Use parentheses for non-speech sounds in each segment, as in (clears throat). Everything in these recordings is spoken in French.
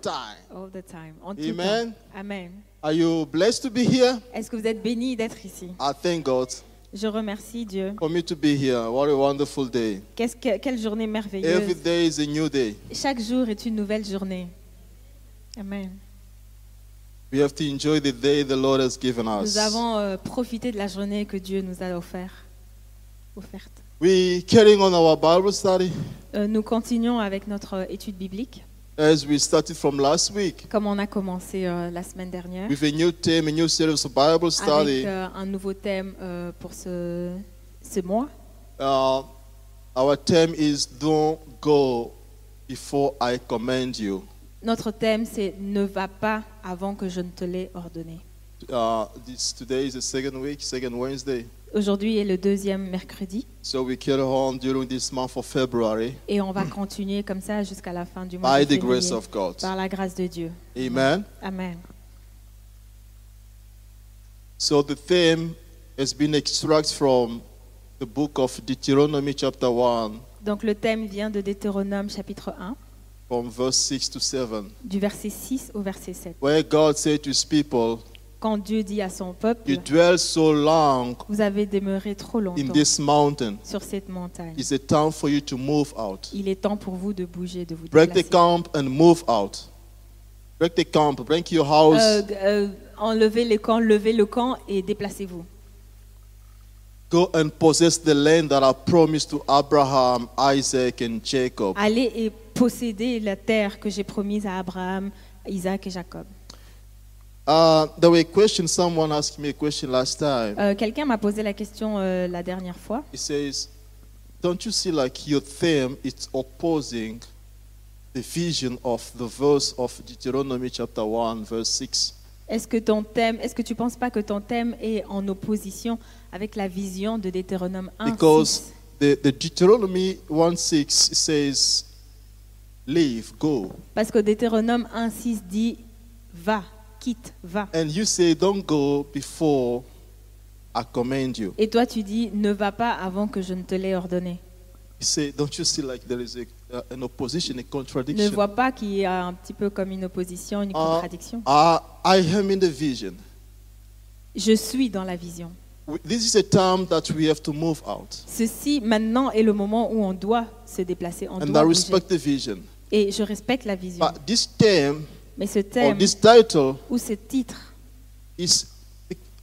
time. All the time. En tout Amen. temps. Amen. Are you blessed to be here? Est-ce que vous êtes bénis d'être ici? I thank God Je remercie Dieu. for me to be here. What a wonderful day. Qu'est-ce que- quelle journée Every merveilleuse. day is a new day. Chaque jour est une nouvelle journée. Amen. We have to enjoy the day the Lord has given us. Nous avons euh, profité de la journée que Dieu nous a offert, offerte. We carrying on our Bible study Euh, nous continuons avec notre euh, étude biblique, as we started from last week comme on a commencé euh, la semaine dernière, with a new theme, a new series of Bible study. avec euh, un nouveau thème euh, pour ce, ce mois. Uh, our theme is Don't Go Before I Command You. Notre thème, c'est Ne va pas avant que je ne te l'ai ordonné. Uh, this, today is the second week, second Wednesday. Aujourd'hui est le deuxième mercredi So we carry on during this month of February et on va continuer comme ça jusqu'à la fin du mois by de the grace février, of God. par la grâce de Dieu. Amen. Amen. So the theme has been extracted from the book of Deuteronomy, chapter 1, Donc le thème vient de Deutéronome chapitre 1, from verse 6 to 7, du verset 6 au verset 7. where God said to his people, Quand Dieu dit à son peuple, You dwell so long vous avez demeuré trop in longtemps this mountain. sur cette montagne. It's a time for you to move out. Il est temps pour vous de bouger, de vous Break the déplacer. camp and move out. Break the camp, break your house, Euh, euh, enlevez le camp, levez le camp et déplacez-vous. go and possess the land that I promised to Abraham, Isaac, and Jacob. Allez et possédez la terre que j'ai promise à Abraham, Isaac et Jacob. Uh, there were a question, someone asked me a question last time. Euh, Quelqu'un m'a posé la question euh, la dernière fois. He says, Don't you see like your theme is opposing the vision of the verse of Deuteronomy chapter 1, verse 6? Est-ce que ton thème, est-ce que tu penses pas que ton thème est en opposition avec la vision de Deutéronome 1 Because 6? the, the Deuteronomy 1 6 says, Leave, go. Parce que Deutéronome 1 6 dit va, quitte, va. And you say, Don't go before I command you. Et toi tu dis ne va pas avant que je ne te l'ai ordonné. You say, Don't you see like there is a, uh, an opposition, a Ne contradiction? vois pas qu'il y a un petit peu comme une opposition, une Ah. contradiction. Uh, I am in the vision. Je suis dans la vision. This is a time that we have to move out. Ceci maintenant est le moment où on doit se déplacer, on And doit I respect the vision. Et je respecte la vision. But this term Mais ce or thème this title ou ce titre, is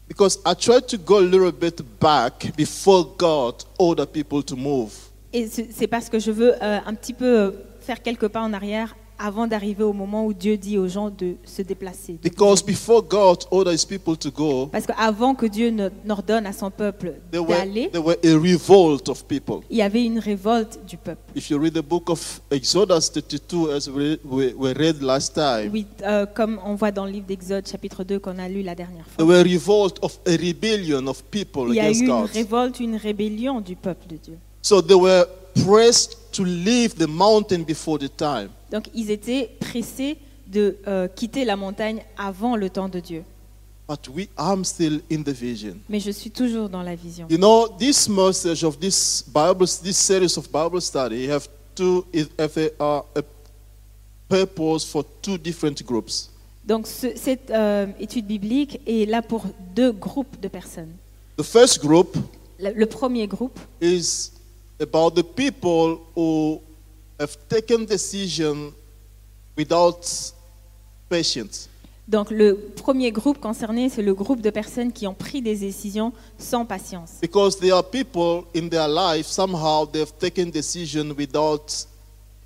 because I tried to go a little bit back before God ordered people to move. et c'est c'est parce que je veux euh, un petit peu euh, faire quelques pas en arrière avant d'arriver au moment où Dieu dit aux gens de se déplacer. Because before God ordered his people to go, Parce qu'avant que Dieu ne- n'ordonne à son peuple there were, d'aller, there were a revolt of people. il y avait une révolte du peuple. If you read the book of Exodus 32, as we, we, read last time, Oui, euh, comme on voit dans le livre d'Exode chapitre 2 qu'on a lu la dernière there fois. were a revolt of a rebellion of people Il y a against eu une God. révolte, une rébellion du peuple de Dieu. So they were pressed to leave the mountain before the time. Donc ils étaient pressés de euh, quitter la montagne avant le temps de Dieu. But we, I'm still in the vision. Mais je suis toujours dans la vision. You know, this message of this Bible, this series of Bible study, have two, have a, a purpose for two different groups. Donc ce- cette euh, étude biblique est là pour deux groupes de personnes. The first group Le, le premier groupe, is about the people who have taken decision without patience. Donc le premier groupe concerné, c'est le groupe de personnes qui ont pris des décisions sans patience. Because there are people in their life, somehow they've taken decision without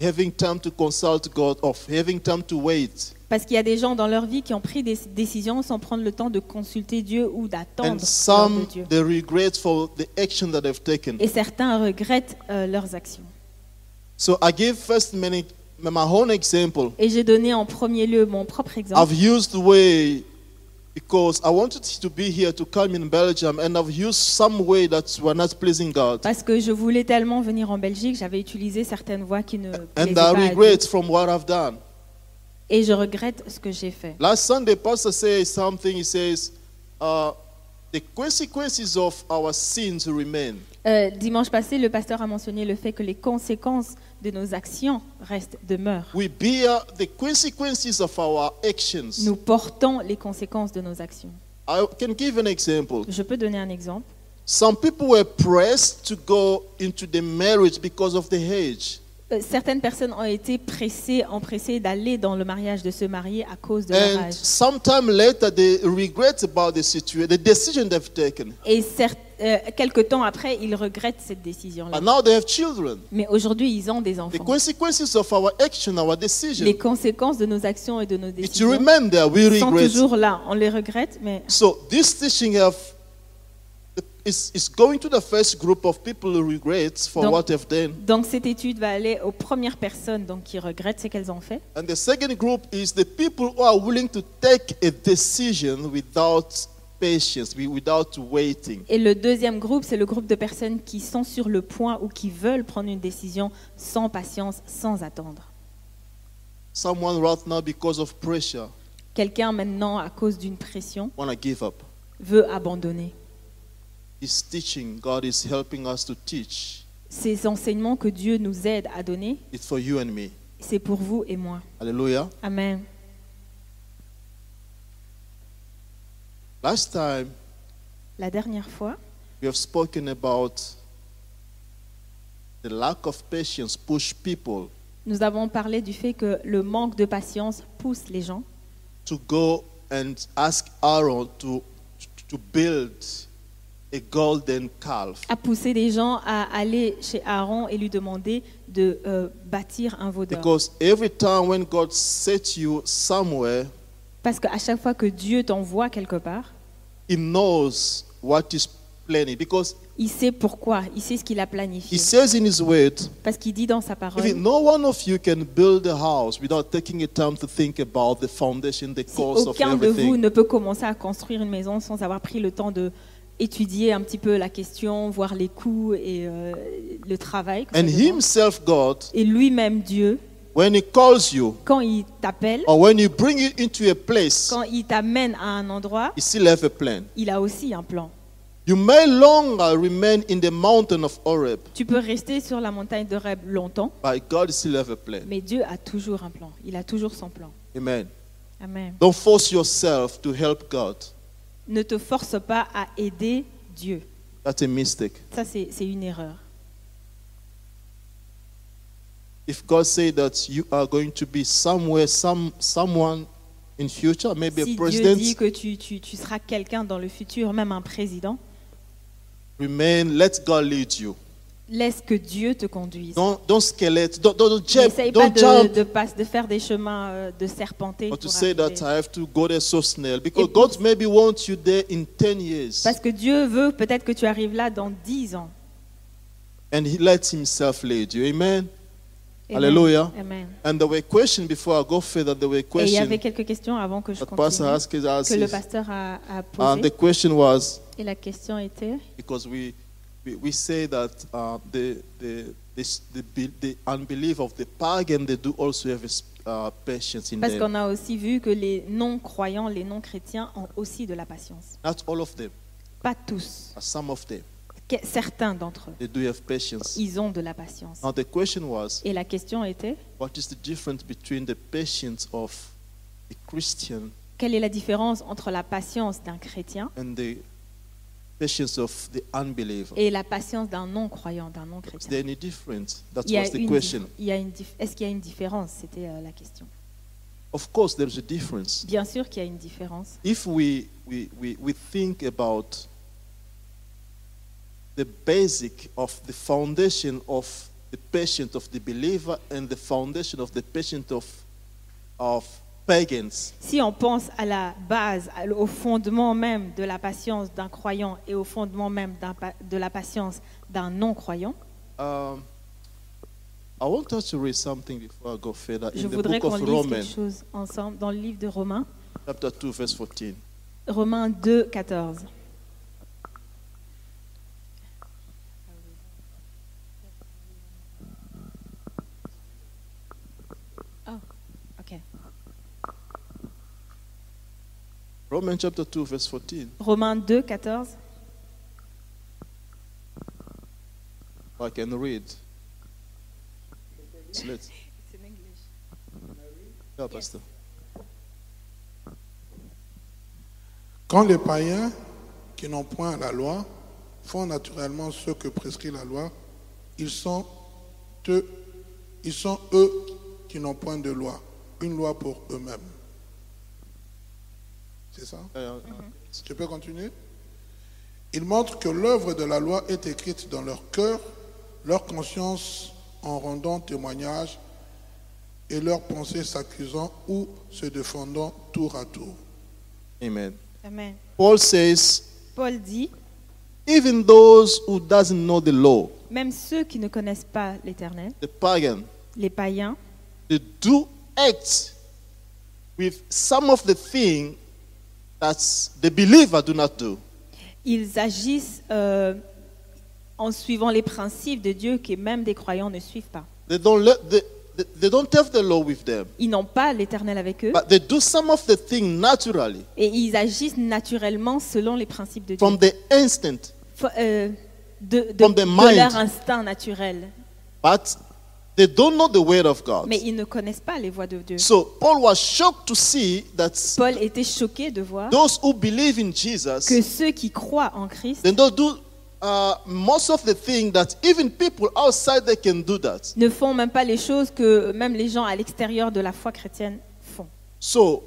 having time to consult God or having time to wait. Parce qu'il y a des gens dans leur vie qui ont pris des décisions sans prendre le temps de consulter Dieu ou d'attendre de Dieu. they regret for the action that they've taken. Et certains regrettent euh, leurs actions. So I give first many, my own example. Et j'ai donné en premier lieu mon propre exemple. I've used the way because I wanted to be here to come in Belgium, and I've used some way that were not pleasing God. Parce que je voulais tellement venir en Belgique, j'avais utilisé certaines voies qui ne plaisaient And pas I à Dieu. regret from what I've done. Et je regrette ce que j'ai fait. Last Sunday, Pastor says something. He says, uh, the consequences of our sins remain. Euh, dimanche passé, le pasteur a mentionné le fait que les conséquences de nos actions restent, demeurent. We bear the consequences of our actions. Nous portons les conséquences de nos actions. I can give an example. Je peux donner un exemple. Some people were pressed to go into the marriage because of the age. Euh, certaines personnes ont été pressées, empressées d'aller dans le mariage, de se marier à cause de leur âge. sometime later, they regret about the situation, the decision they've taken. Et euh, quelque temps après, ils regrettent cette décision-là. And now they have children. Mais aujourd'hui, ils ont des The enfants. consequences of our action, our Les decision, conséquences de nos actions et de nos décisions remain there. We sont regret. toujours là. On les regrette, mais So this teaching have is, is going to the first group of people who regret for Donc- what they've done. donc cette étude va aller aux premières personnes donc, qui regrettent ce qu'elles ont fait. And the second group is the people who are willing to take a decision without patience, wi- without waiting. Et le deuxième groupe, c'est le groupe de personnes qui sont sur le point ou qui veulent prendre une décision sans patience, sans attendre. Someone right now, because of pressure, Quelqu'un maintenant, à cause d'une pression, give up. veut abandonner. This teaching God is helping us to teach. Ces enseignements que Dieu nous aide à donner, It's for you and me. c'est pour vous et moi. Hallelujah. Amen. Last time La dernière fois, we have spoken about the lack of patience push people nous avons parlé du fait que le manque de patience pousse les gens to go and ask Aaron to, to build a golden calf. à pousser les gens à aller chez Aaron et lui demander de euh, bâtir un veau d'or. Because every time when God sets you somewhere, Parce qu'à chaque fois que Dieu t'envoie quelque part, He knows what is planning. Because il sait pourquoi, il sait ce qu'il a He planifié. says in His word, Parce qu'il dit dans sa parole, if no one of you can build a house without taking a time to think about the foundation, the si cost of aucun de vous everything, ne peut commencer à construire une maison sans avoir pris le temps de étudier un petit peu la question, voir les coûts et euh, le travail. que ça and demande. Himself, God, Et lui-même, Dieu, when He calls you quand il t'appelle, or when bring you into a place, quand il t'amène à un endroit, He still have a plan. il a aussi un plan. You may longer remain in the mountain of Horeb, Tu peux rester sur la montagne de Reb longtemps, but God still have a plan. mais Dieu a toujours un plan. Il a toujours son plan. Amen. Amen. Don't force yourself to help God. Ne te force pas à aider Dieu. That's a mistake. Ça, c'est c'est une erreur. If God say that you are going to be somewhere, some someone in future, maybe Si a Dieu president, dit que tu, tu- tu seras quelqu'un dans le futur, même un président, remain. Let God lead you. laisse que Dieu te conduise. Don't don't skelette. Don't don't, don't jump. N'essaye pas Don't de, jump. de, pas- de faire des chemins euh, de serpenter. Or to pour say that. I have to go there so snell because Et- God maybe wants you there in ten years, Parce que Dieu veut peut-être que tu arrives là dans 10 ans. and He lets Himself lead you. Amen. Amen. Hallelujah. Amen. And there were questions before I go further. There were Et il y avait questions quelques questions avant que je Pastor continue, asked que le pasteur a, a And the posées. question was Et la question était because we we, we say that uh, the, the, this, the be- the unbelief of the pagan they do also have uh, patience in Parce them. qu'on a aussi vu que les non-croyants, les non-chrétiens ont aussi de la patience. Not all of them, Pas tous. but some of them Que- Certains d'entre eux, they do have patience. ils ont de la patience. Now the question was, Et la question était, what is the difference between the patience of a Christian quelle est la différence entre la patience d'un chrétien and the patience of the unbeliever? et la patience d'un non-croyant, d'un Is non-chrétien? there any difference? That Il y a was the une question. dif- il y a une dif- Est-ce qu'il y a une différence? C'était euh, la question. Of course, there's a difference. Bien sûr qu'il y a une différence. If we, we, we, we think about the basic of the foundation of the patient of the believer and the foundation of the patient of, of pagans, Si on pense à la base, au fondement même de la patience d'un croyant et au fondement même de la patience d'un non-croyant, um, I want us to read something before I go further. je In the voudrais qu'on lise quelque chose ensemble dans le livre de Romains, chapter 2, verse 14. Romains 2, 14. Romans chapter 2, verse 14. Romains 2, 14. I can read. So let's- Yeah, Pastor. Quand les païens qui n'ont point la loi font naturellement ce que prescrit la loi, ils sont eux, ils sont eux qui n'ont point de loi, une loi pour eux-mêmes. C'est ça Uh, Tu peux continuer Ils montrent que l'œuvre de la loi est écrite dans leur cœur, leur conscience en rendant témoignage et leurs pensées s'accusant ou se défendant tour à tour. Amen. Amen. Paul says, Paul dit, even those who doesn't know the law, même ceux qui ne connaissent pas l'Éternel, the pagan, les païens, they do act with some of the thing that the believer do not do. ils agissent euh, en suivant les principes de Dieu que même des croyants ne suivent pas. They don't let the, they, they don't have the law with them, Ils n'ont pas l'Éternel avec eux but they do some of the thing naturally et ils agissent naturellement selon les principes de Dieu, from the instant, Fo- euh, de, de- from the de mind. leur instinct naturel. but they don't know the word of God. Mais ils ne connaissent pas les voies de Dieu. So Paul was shocked to see that Paul était choqué de voir those who believe in Jesus que ceux qui croient en Christ they don't do uh, most of the thing that even people outside they can do that. ne font même pas les choses que même les gens à l'extérieur de la foi chrétienne font. So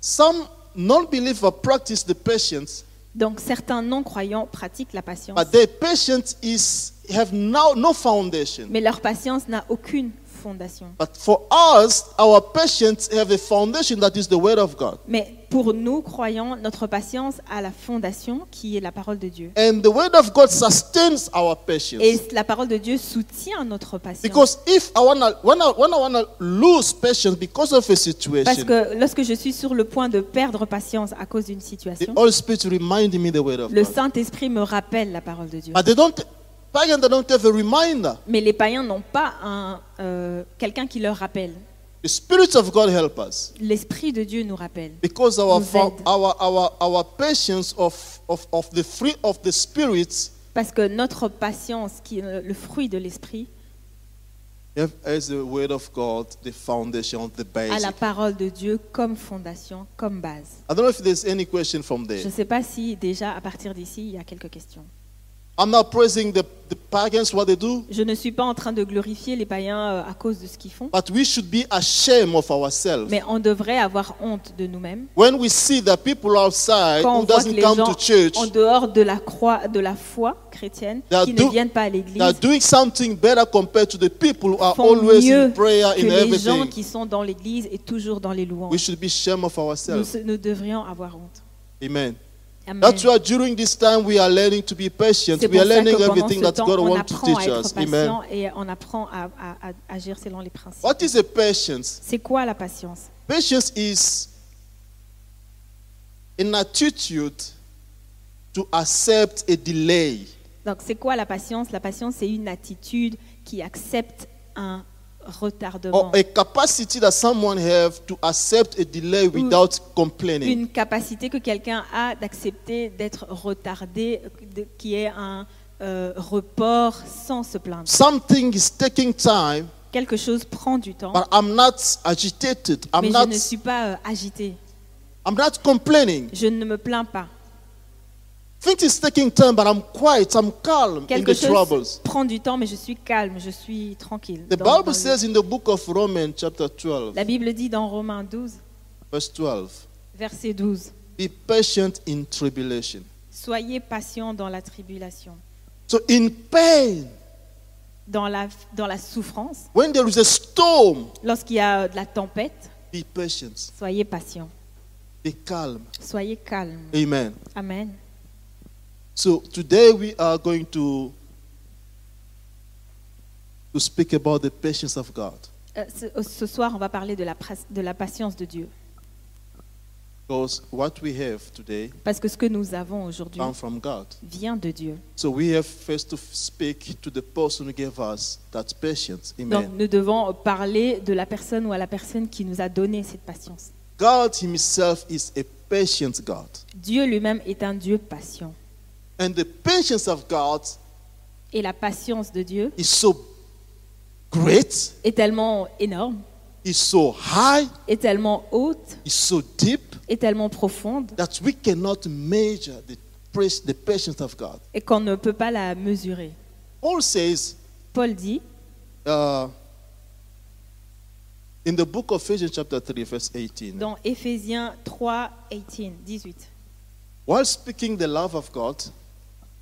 some non-believer practice the patience, Donc certains non-croyants pratiquent la patience, but their patience is have now no foundation. mais leur patience n'a aucune fondation. But for us, our patience have a foundation that is the word of God. Mais pour nous, croyants, notre patience a la fondation qui est la parole de Dieu. And the word of God sustains our patience. Et la parole de Dieu soutient notre patience. Because if I wanna when I when I wanna lose patience because of a Parce situation, que lorsque je suis sur le point de perdre patience à cause d'une the situation, Holy Spirit remind me the word of le God. Saint-Esprit me rappelle la parole de Dieu. But they don't pagans they don't have a reminder. Mais les païens n'ont pas un, euh, quelqu'un qui leur rappelle. The Spirit of God help us. L'Esprit de Dieu nous rappelle. Because our Nous fo- aide. our our our patience of, of, of the fruit of the spirit Parce que notre patience, qui est le fruit de l'Esprit, as the word of God the foundation, the a la parole de Dieu comme fondation, comme base. I don't know if there's any question from Je there. ne sais pas si déjà à partir d'ici, il y a quelques questions. I'm not praising the, the pagans what they do, Je ne suis pas en train de glorifier les païens euh, à cause de ce qu'ils font, but we should be ashamed of ourselves. mais on devrait avoir honte de nous-mêmes. When we see that people outside Quand on who voit que doesn't les come gens to church, en dehors de la croix, de la foi chrétienne, They are qui do- ne viennent pas à they are l'église, doing something better compared to the people who are font always mieux in prayer que in les gens everything. qui sont dans l'église et toujours dans les We louanges. should be ashamed of Nous, ourselves. nous devrions avoir honte. Amen. Amen. That's why during this time we are learning to be patient. We are learning everything that temps, God wants to teach us. Amen. et on apprend à, à- à agir selon les principes. What is a patience? C'est quoi la patience? Patience is an attitude to accept a delay. Donc, c'est quoi la patience? La patience, c'est une attitude qui accepte un retardement, or a capacity that someone have to accept a delay without complaining. une capacité que quelqu'un a d'accepter d'être retardé, de- qui est un euh, report sans se plaindre. Something is taking time, Quelque chose prend du temps, but I'm not agitated. I'm mais je not. ne suis pas euh, agité. I'm not complaining. Je ne me plains pas. Quelque the chose prend du temps, mais je suis calme, je suis tranquille. The Dans- Bible le- says in the book of Romans, chapter 12, La Bible dit dans Romains 12, verse 12, verset 12, be patient in tribulation. Soyez patients dans la tribulation, So in pain, dans la, dans la souffrance, when there is a storm, lorsqu'il y a de la tempête, be patient, soyez be calm. soyez calmes. Amen. Amen. So today we are going to to speak about the patience of God. Euh, ce, ce soir, on va parler de la, pras- de la patience de Dieu. Because what we have today Parce que ce que nous avons aujourd'hui comes from God. vient de Dieu. So we have first to speak to the person who gave us that patience. Donc nous devons parler de la personne ou à la personne qui nous a donné cette patience. God Himself is a patient God. Dieu lui-même est un Dieu patient. And the patience of God Et la patience de Dieu is so great, est tellement énorme, is so high, est tellement haute, is so deep est tellement profonde that we cannot measure the, the patience of God. et qu'on ne peut pas la mesurer. Paul says Paul dit uh, in the book of Ephesians, chapter 3, verse 18, dans Éphésiens 3, 18, 18, while speaking the love of God,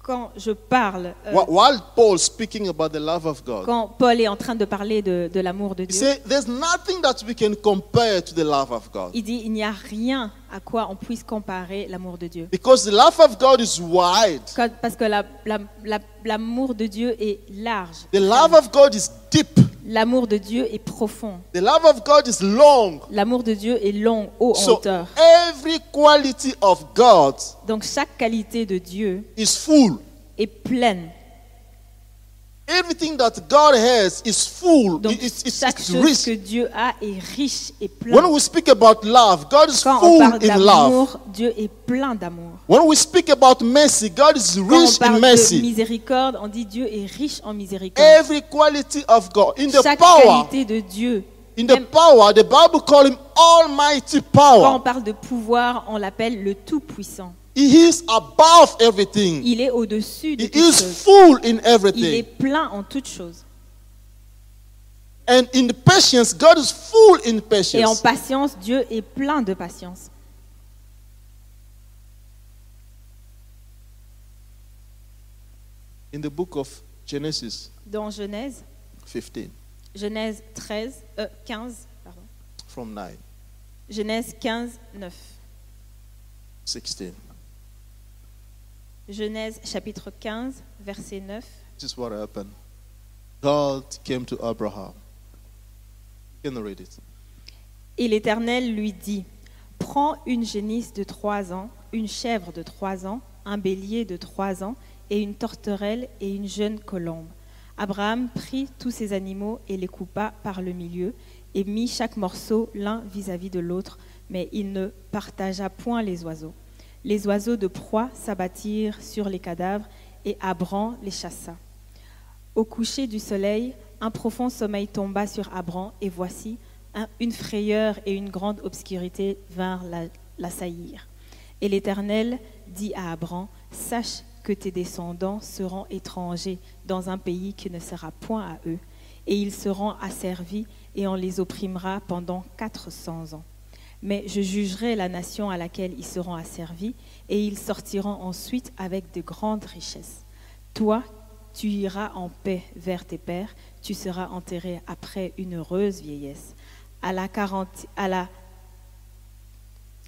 quand je parle, euh, wh- while Paul speaking about the love of God, quand Paul est en train de parler de, de l'amour de he Dieu, said there's nothing that we can compare to the love of God. il dit il n'y a rien à quoi on puisse comparer l'amour de Dieu. Because the love of God is wide. Parce que la- la- la- l'amour de Dieu est large. The love of God is deep. L'amour de Dieu est profond. The love of God is long. L'amour de Dieu est long, haut, en So hauteur. every quality of God Donc chaque qualité de Dieu is full. est pleine. Everything that God has is full. Donc It's, it's, chaque it's chose rich. que Dieu a est riche et When plein. we speak about love, God is Quand on full parle in love. d'amour, Dieu est plein d'amour. When we speak about mercy, God is Quand on rich in parle de mercy. miséricorde, on dit Dieu est riche en miséricorde. Every quality of God. In the Chaque power, qualité de Dieu. in the power, the Bible call him Almighty quand on Power. parle de pouvoir, on l'appelle le Tout-Puissant. He is above everything. Il est au-dessus de He toutes is choses. full in Il est everything. plein en toutes choses. And in the patience, God is full in Et en patience. patience, Dieu est plein de patience. In the book of Genesis Dans Genèse, 15, Genèse 13, euh, 15, pardon. from 9, Genèse 15, 9. 16. Genèse chapitre 15, verset 9. This is what happened. God came to Abraham. You can read it? Et l'Éternel lui dit, prends une génisse de trois ans, une chèvre de trois ans, un bélier de trois ans, et une torterelle et une jeune colombe. Abraham prit tous ces animaux et les coupa par le milieu, et mit chaque morceau l'un vis-à-vis de l'autre, mais il ne partagea point les oiseaux. Les oiseaux de proie s'abattirent sur les cadavres, et Abram les chassa. Au coucher du soleil, un profond sommeil tomba sur Abram, et voici, un- une frayeur et une grande obscurité vinrent la- l'assaillir. Et l'Éternel dit à Abram, Sache que tes descendants seront étrangers dans un pays qui ne sera point à eux, et ils seront asservis, et on les opprimera pendant quatre cents ans. Mais je jugerai la nation à laquelle ils seront asservis, et ils sortiront ensuite avec de grandes richesses. Toi, tu iras en paix vers tes pères, tu seras enterré après une heureuse vieillesse. À la,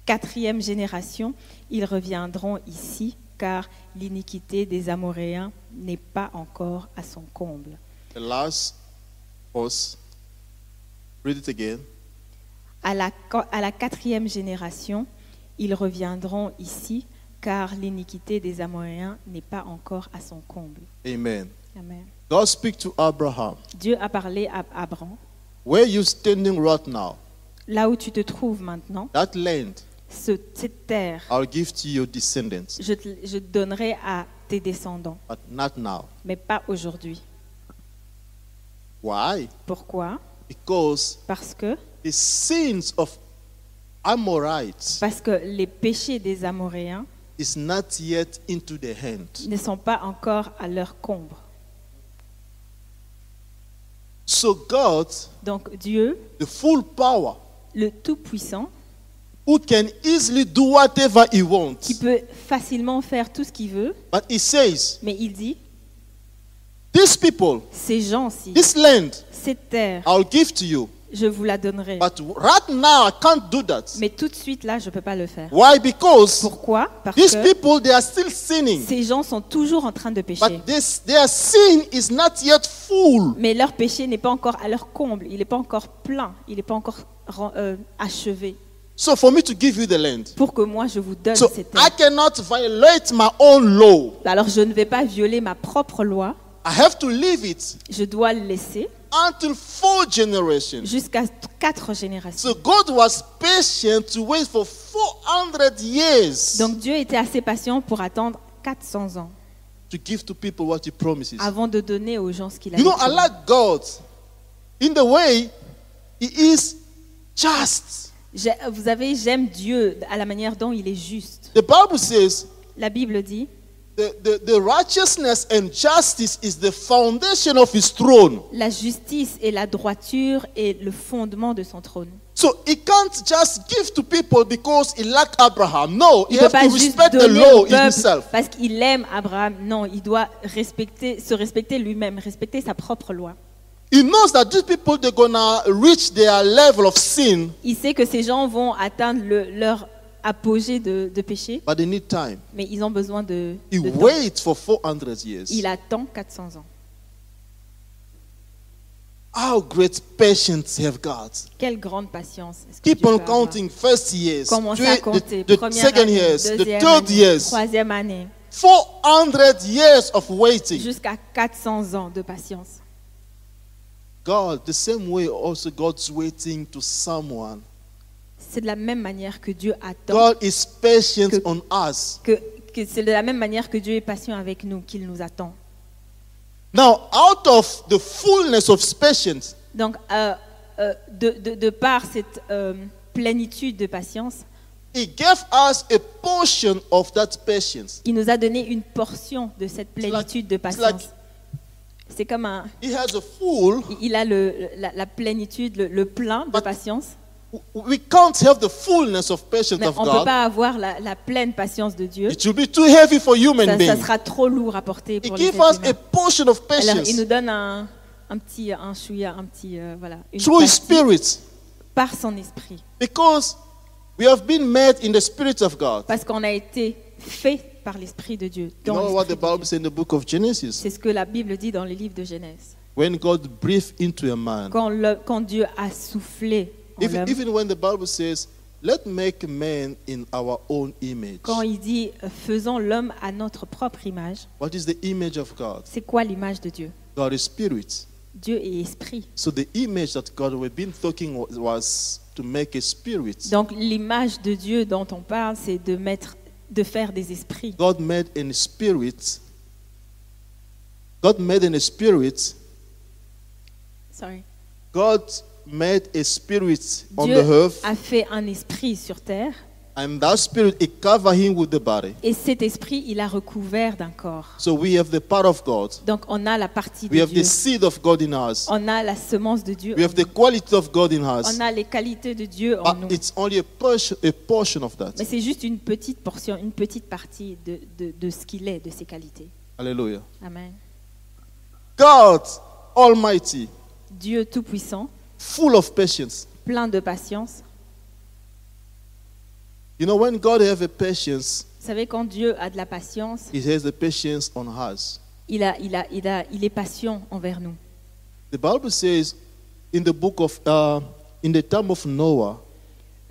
quatrième génération, ils reviendront ici, car l'iniquité des Amoréens n'est pas encore à son comble. Read it again. À la, à la quatrième génération, ils reviendront ici, car l'iniquité des Amoréens n'est pas encore à son comble. Amen. Amen. God speak to Abraham. Dieu a parlé à Abraham. Where you standing right now, Là où tu te trouves maintenant, that land ce- cette terre, I'll give to your descendants, je te, je te donnerai à tes descendants, but not now. mais pas aujourd'hui. Why? Pourquoi? Because Parce que, the sins of Amorites parce que les péchés des Amoréens is not yet into their hand. ne sont pas encore à leur. So God, Donc Dieu, the full power, le Tout-Puissant, who can easily do whatever he qui wants, peut facilement faire tout ce qu'il veut, but he says, mais il dit, these people, ces gens-ci, this land, cette terre, I'll give to you. Je vous la donnerai. But right now, I can't do that. Mais tout de suite, là, je ne peux pas le faire. Why? Because Pourquoi? Parce these que people, they are still sinning. ces gens sont toujours en train de pécher. But this, their sin is not yet full. Mais leur péché n'est pas encore à leur comble, il n'est pas encore plein, il n'est pas encore euh, achevé. So for me to give you the land, Pour que moi, je vous donne so cette I terre. cannot violate my own law. Alors je ne vais pas violer ma propre loi, I have to leave it je dois le laisser until four generations. jusqu'à quatre générations. So God was patient to wait for 400 years Donc Dieu était assez patient pour attendre 400 ans to give to people what He promises. avant de donner aux gens ce qu'il a You know, I promis. like God in the way He is just. J'ai- Vous savez, j'aime Dieu à la manière dont il est juste. The Bible says La Bible dit, the, the, the righteousness and justice is the foundation of His throne. la justice et la droiture est le fondement de son trône. So He can't just give to people because He like Abraham. No, He Il ne peut has pas to respect the donner law Himself. parce qu'il aime Abraham. Non, il doit respecter, se respecter lui-même, respecter sa propre loi. He knows that these people they're gonna reach their level of sin, Il sait que ces gens vont atteindre le- leur apogée de, de péché, but they need time. mais ils ont besoin de, He de temps. waits for 400 years. Il attend 400 ans. How great patience have God. Quelle grande patience. est-ce que Keep Dieu on peut avoir? counting first years, Commencez à compter. the, the Première second année, years, the deuxième third année, years. troisième année, 400 years of waiting. jusqu'à 400 ans de patience. God, the same way also God's waiting to someone. C'est de la même manière que Dieu attend, God is patient Que- on us. que, que c'est de la même manière que Dieu est patient avec nous, qu'il nous attend. Now, out of the fullness of patience, Donc, euh, euh, de, de- de par cette euh, plénitude de patience, he gave us a portion of that patience. il nous a donné une portion de cette like- plénitude de it's patience. like- C'est comme un... He has a full. Il a le, la, la plénitude, le, le plein de patience, We can't have the fullness of patience mais of on ne peut God. pas avoir la, la pleine patience de Dieu. It will be too heavy for human Ça, sera trop lourd à porter He pour les us a humains. portion of Alors, il patience nous donne un, un petit, un chouïa, un petit, euh, voilà, une through His partie Spirit. par son esprit. Because we have been made in the Spirit of God. Parce qu'on a été fait par l'esprit de Dieu. You dans know what the l'esprit de Bible Dieu. says in the book of Genesis? C'est ce que la Bible dit dans les livres de Genèse. When God breathed into a man, Quand, le- quand Dieu a soufflé even, even when the Bible says, Let make man in our own image. quand il dit euh, faisons l'homme à notre propre image, What is the image of God? c'est quoi l'image de Dieu? God is spirit. Dieu est esprit. So the image that God we've been talking was, to make a spirit. Donc l'image de Dieu dont on parle, c'est de mettre, de faire des esprits. God made in a spirit. God made in a spirit. Sorry. God made a spirit on Dieu the earth, a fait un esprit sur terre and that spirit it covered him with the body. et cet esprit, il a recouvert d'un corps. So we have the part of God. Donc on a la partie We de have Dieu, the seed of God in us. on a la semence de Dieu, We have the quality of God in us. on a les qualités de Dieu en nous. It's only a portion, a portion of that. Mais c'est juste une petite portion, une petite partie de, de, de ce qu'il est, de ses qualités. Hallelujah. Amen. God Almighty, Dieu Tout-Puissant, full of patience. plein de patience. You know, when God has a patience, Vous savez, quand Dieu a de la patience, He has the patience on us. il, a, il, a, il, a, il est patient envers nous. The Bible says in the book of, uh, in the time of Noah,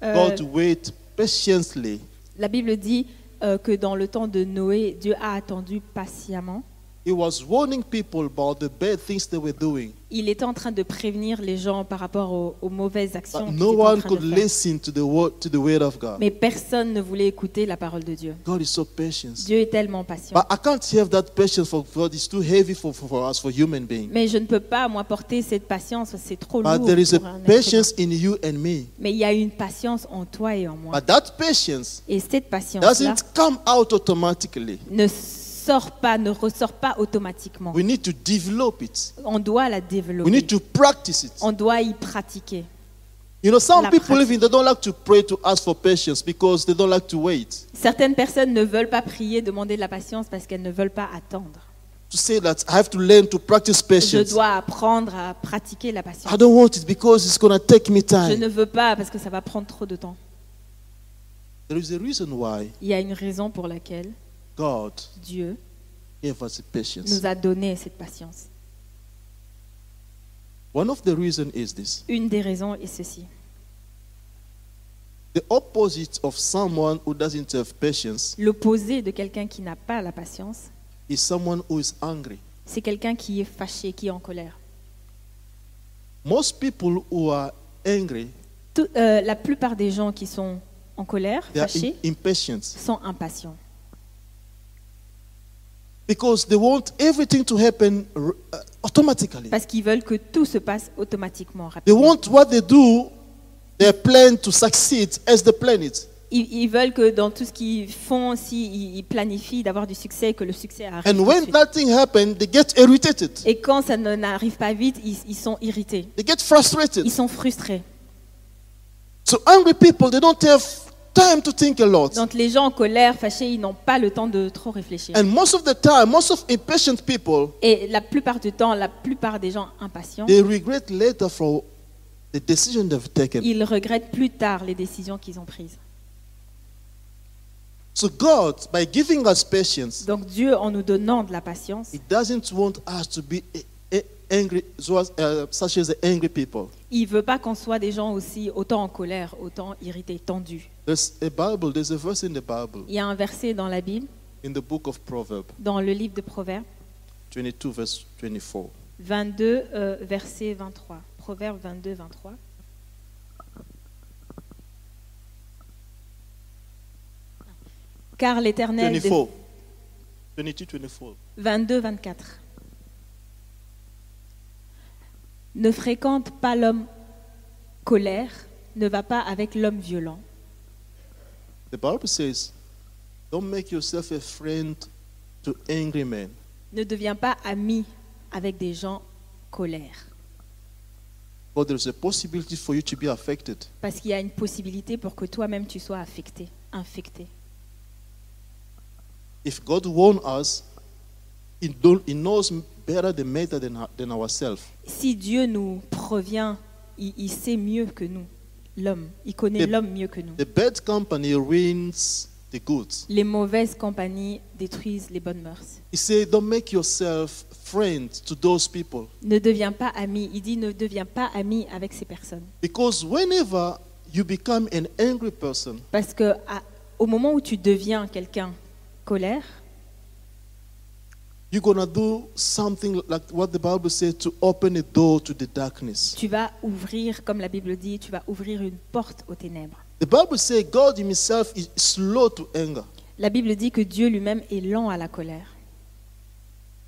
Euh, God wait patiently la Bible dit euh, que dans le temps de Noé, Dieu a attendu patiemment He was warning people about the bad things they were doing. Il était en train de prévenir les gens par rapport aux, aux mauvaises actions no one could listen to the word to the word of God. Mais personne ne voulait écouter la parole de Dieu. God is so patient. Dieu est tellement patient. But I can't have that patience for God. It's too heavy for, us, for human beings. Mais je ne peux pas, moi, porter cette patience, c'est trop lourd. But there is a un patience in you and me. Mais il y a une patience en toi et en moi. But that patience Et cette patience-là doesn't come out automatically. ne sort pas, ne ressort pas automatiquement. We need to develop it. On doit la We développer. need to practice it. On doit y pratiquer. You know, some La people pratique. even they don't like to pray to ask for patience because they don't like to wait. Certaines personnes ne veulent pas prier, demander de la patience parce qu'elles ne veulent pas attendre. To say that I have to learn to practice Je patience. dois apprendre à pratiquer la patience. I don't want it because it's going to take me Je time. ne veux pas parce que ça va prendre trop de temps. There is a reason why Il y a une raison pour laquelle God Dieu gave us patience. nous a donné cette patience. One of the reasons is this. Une des raisons est ceci. The opposite of someone who doesn't have patience L'opposé de quelqu'un qui n'a pas la patience, is someone who is angry. c'est quelqu'un qui est fâché, qui est en colère. Most people who are angry, Tout- euh, la plupart des gens qui sont en colère, they are fâchés, im- impatient sont impatients. Because they want everything to happen uh, automatically. Parce qu'ils veulent que tout se passe automatiquement, They rapidement. want what they do, their plan to succeed as they plan it. Ils, ils veulent que dans tout ce qu'ils font, s'ils ils planifient d'avoir du succès, que le succès arrive. And tout de when suite. happens, they get irritated. Et quand ça ne- n'arrive pas vite, ils, ils sont irrités. They get frustrated. Ils sont frustrés. So angry people, they don't have time to think a lot. Donc les gens en colère, fâchés, ils n'ont pas le temps de trop réfléchir. And most of the time, most of impatient people, Et la plupart du temps, la plupart des gens impatients, they regret later for the decision they've taken. ils regrettent plus tard les décisions qu'ils ont prises. So God, by giving us patience, Donc Dieu, en nous donnant de la patience, He doesn't want us to be angry, uh, such as the angry people. il veut pas qu'on soit des gens aussi autant en colère, autant irrités, tendus. There's a Bible, there's a verse in the Bible, Il y a un verset dans la Bible, in the book of Proverbs, dans le livre de Proverbes, 22, verse 24. 22, euh, verset 23. Proverbe 22, 23. Car l'Éternel... dé- 24. 22, 24. 22, 24. Ne fréquente pas l'homme colère, ne va pas avec l'homme violent. The Bible says, don't make yourself a friend to angry men. Ne deviens pas ami avec des gens colères. But there's a possibility for you to be affected. Parce qu'il y a une possibilité pour que toi-même tu sois affecté, infecté. If God warned us, Si Dieu nous provient, il, il sait mieux que nous, l'homme. Il connaît l'homme mieux que nous. The bad company ruins the good. Les mauvaises compagnies détruisent les bonnes mœurs. He said, don't make yourself friend to those people. Ne deviens pas ami. Il dit ne deviens pas ami avec ces personnes. Because whenever you become an angry person, Parce que à- au moment où tu deviens quelqu'un colère, you're to do something like what the Bible said to open a door to the darkness. tu vas ouvrir, comme la Bible dit, tu vas ouvrir une porte aux ténèbres. The Bible says God Himself is slow to anger. La Bible dit que Dieu lui-même est lent à la colère.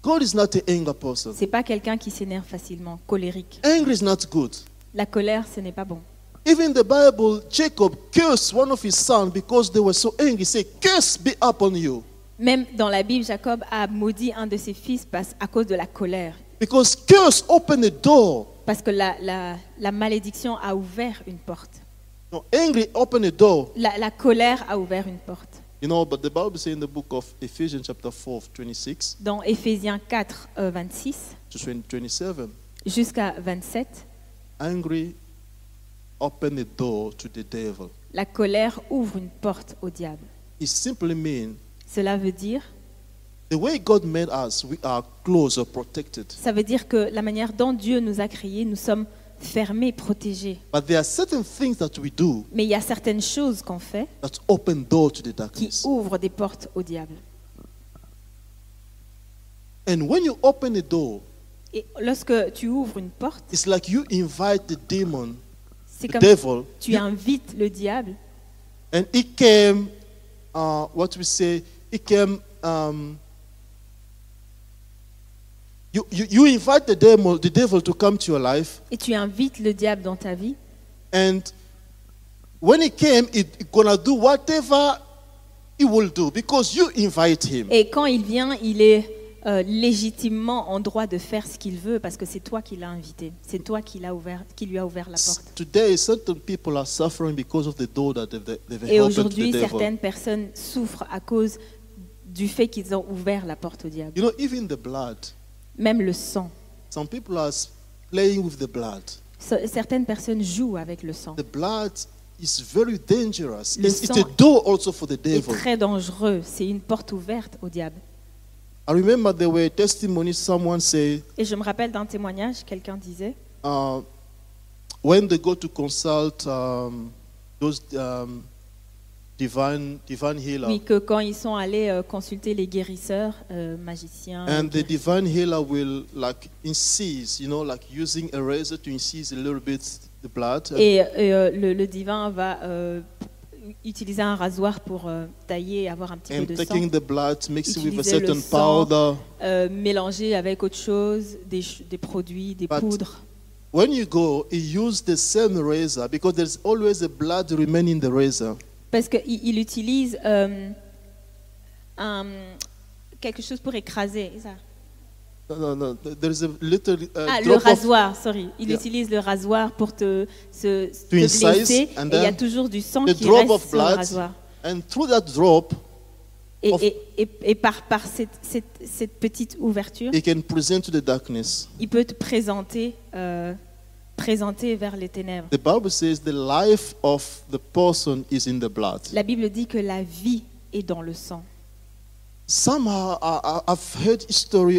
God is not an person. C'est pas quelqu'un qui s'énerve facilement, colérique. Anger is not good. La colère, ce n'est pas bon. Even the Bible, Jacob cursed one of his sons because they were so angry. He said, Curse be upon you. Même dans la Bible, Jacob a maudit un de ses fils parce- à cause de la colère. Because curse opened a door. Parce que la, la- la malédiction a ouvert une porte. No, angry opened a door. La, la colère a ouvert une porte. You know, but the Bible says in the book of Ephesians, chapter 4, 26 Dans Éphésiens 4, euh, 26 to 20 27, jusqu'à 27, angry opened a door to the devil. la colère ouvre une porte au diable. It simply means Cela veut dire, the way God made us, we are close or protected. ça veut dire que la manière dont Dieu nous a créés, nous sommes fermés, protégés. But there are certain things that we do Mais il y a certaines choses qu'on fait that open door to the qui ouvrent des portes au diable. And And when you open a door, Et lorsque tu ouvres une porte, it's like you invite the demon, c'est comme devil, tu invites le diable and he came, uh, what we say, he came, um, you, you, you invite the devil, the devil to come to your life, et tu invites le diable dans ta vie. and when he came, gonna do whatever he will do because you invite him. Et quand il vient, il est euh, légitimement en droit de faire ce qu'il veut parce que c'est toi qui l'as invité. C'est toi qui, l'as ouvert, qui lui a ouvert la porte. Today, certain people are suffering because of the door that they've, they've Et opened to aujourd'hui, the devil. certaines personnes souffrent à cause du fait qu'ils ont ouvert la porte au diable. You know, even the blood. Même le sang. Some people are playing with the blood. Ce- Certaines personnes jouent avec le sang. The blood is very dangerous. Le It's, it's sang a door also for the devil. très dangereux. C'est une porte ouverte au diable. I remember there were testimonies. Someone say, Et je me rappelle d'un témoignage, quelqu'un disait, uh, when they go to consult um, those um, divine divine healer, oui, que quand ils sont allés euh, consulter les guérisseurs, euh, magiciens, and the guérisseurs, divine healer will like incise, you know, like using a razor to incise a little bit the blood. et, et, euh, le, le divin va euh, utiliser un rasoir pour euh, tailler et avoir un petit and peu de sang, taking the blood, mixing with a Utiliser le certain sang. powder. euh, mélanger avec autre chose, des, des produits, des But- poudres. When you go, you use the same razor because there's always a blood remaining in the razor. Parce qu'il il utilise euh, un- quelque chose pour écraser. ça? No, no, no. There's a little uh, Ah, le drop of, rasoir, sorry. Il Yeah. utilise le rasoir pour te, se, te incise, blesser. and Et il y a toujours du sang qui drop reste of sur le blood rasoir. and through that drop, Et, of- et- et- et par, par cette, cette- cette petite ouverture, can present to the darkness. il peut te présenter, euh, présenter vers les ténèbres. The Bible says the life of the person is in the blood. La Bible dit que la vie est dans le sang. Somehow, I've heard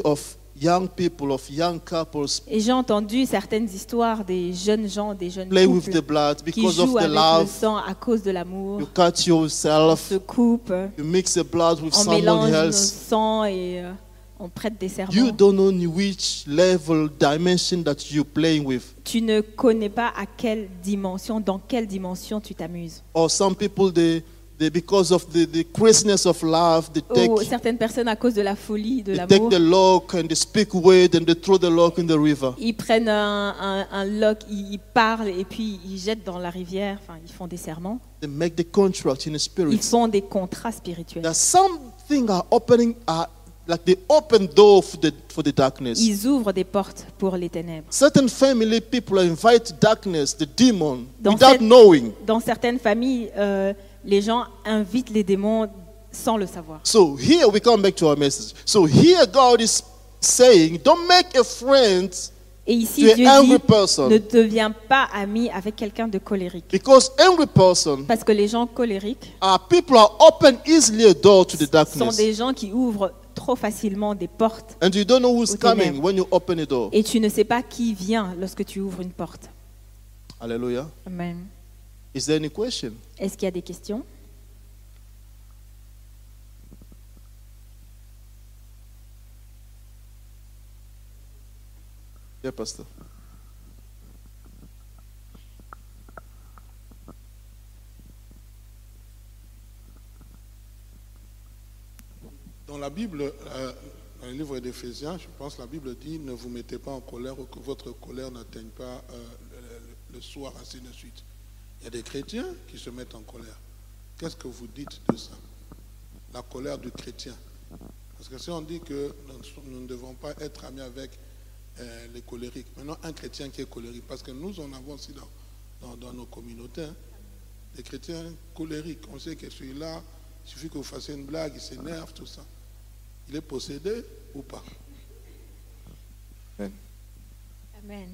of young people, of young couples Et j'ai entendu certaines histoires des jeunes gens, des jeunes play with couples the blood qui because of jouent the avec le love. sang à cause de l'amour, You cut yourself, se coupent, you mix the blood with on someone mélange nos else. et euh, on prête des You serments. don't know which level, dimension that you're playing with. Tu ne connais pas à quelle dimension, dans quelle dimension tu t'amuses. Or some people, they, they because of the, the craziness of love, they take, Ou certaines personnes, à cause de la folie, de they take l'amour, the lock and they speak and they throw the lock in the river. ils prennent un, un, un lock, ils, ils parlent et puis ils jettent dans la rivière, enfin ils font des serments. They make the contract in the spirit. Ils font des contrats spirituels. Something are opening, are like the open door for the, for the darkness. Ils ouvrent des portes pour les ténèbres. Certain family people invite darkness, the demon, Dans without cette- knowing. Dans certaines familles, euh, les gens invitent les démons sans le savoir. So here we come back to our message. So here God is saying, don't make a friend Et ici, to Dieu dit, person. ne deviens pas ami avec quelqu'un de colérique. Because angry person Parce que les gens colériques are people are open easily a door to the sont darkness. des gens qui ouvrent trop facilement des portes And you don't know who's coming when you open a door. et tu ne sais pas qui vient lorsque tu ouvres une porte. Hallelujah. Amen. Is there any question? Est-ce qu'il y a des questions? Yeah, Pastor. Dans la Bible, euh, dans le livre d'Éphésiens, je pense la Bible dit ne vous mettez pas en colère ou que votre colère n'atteigne pas euh, le, soir, ainsi de suite. Il y a des chrétiens qui se mettent en colère. Qu'est-ce que vous dites de ça? La colère du chrétien. Parce que si on dit que nous, ne devons pas être amis avec euh, les colériques, maintenant un chrétien qui est colérique, parce que nous en avons aussi dans nos communautés, hein, des chrétiens colériques. On sait que celui-là, il suffit que vous fassiez une blague, il s'énerve, tout ça. Il est possédé ou pas. Amen.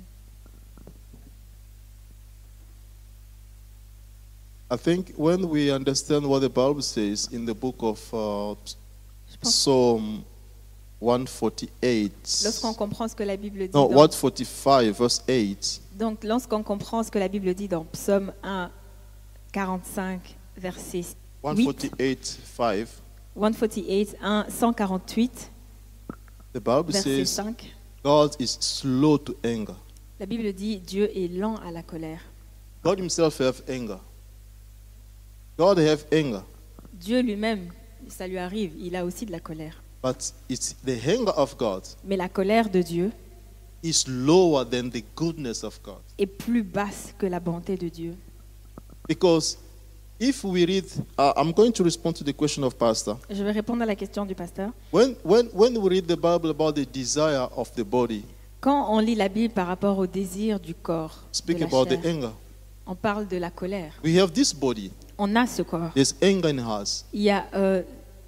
I think when we understand what the Bible says in the book of uh, Je pense Psalm 148, lorsqu'on comprend ce que la Bible dit. no, dans- 145, verse 8, donc, lorsqu'on comprend ce que la Bible dit dans Psaume 1, 45, verset 8, 148, 5, 148, 1, 148, The Bible verset says 5. God is slow to anger. La Bible dit Dieu est lent à la colère. God himself have anger. God have anger. Dieu lui-même, ça lui arrive, il a aussi de la colère. But it's the anger of God Mais la colère de Dieu is lower than the goodness of God. est plus basse que la bonté de Dieu. Because if we read, uh, I'm going to respond to the question of Pastor. Je vais répondre à la question du pasteur. When, when, when we read the Bible about the desire of the body, Quand on lit la Bible par rapport au désir du corps, de speak la about the chair, anger. on parle de la colère. We have this body, On a ce corps. there's anger in us. Il y a euh,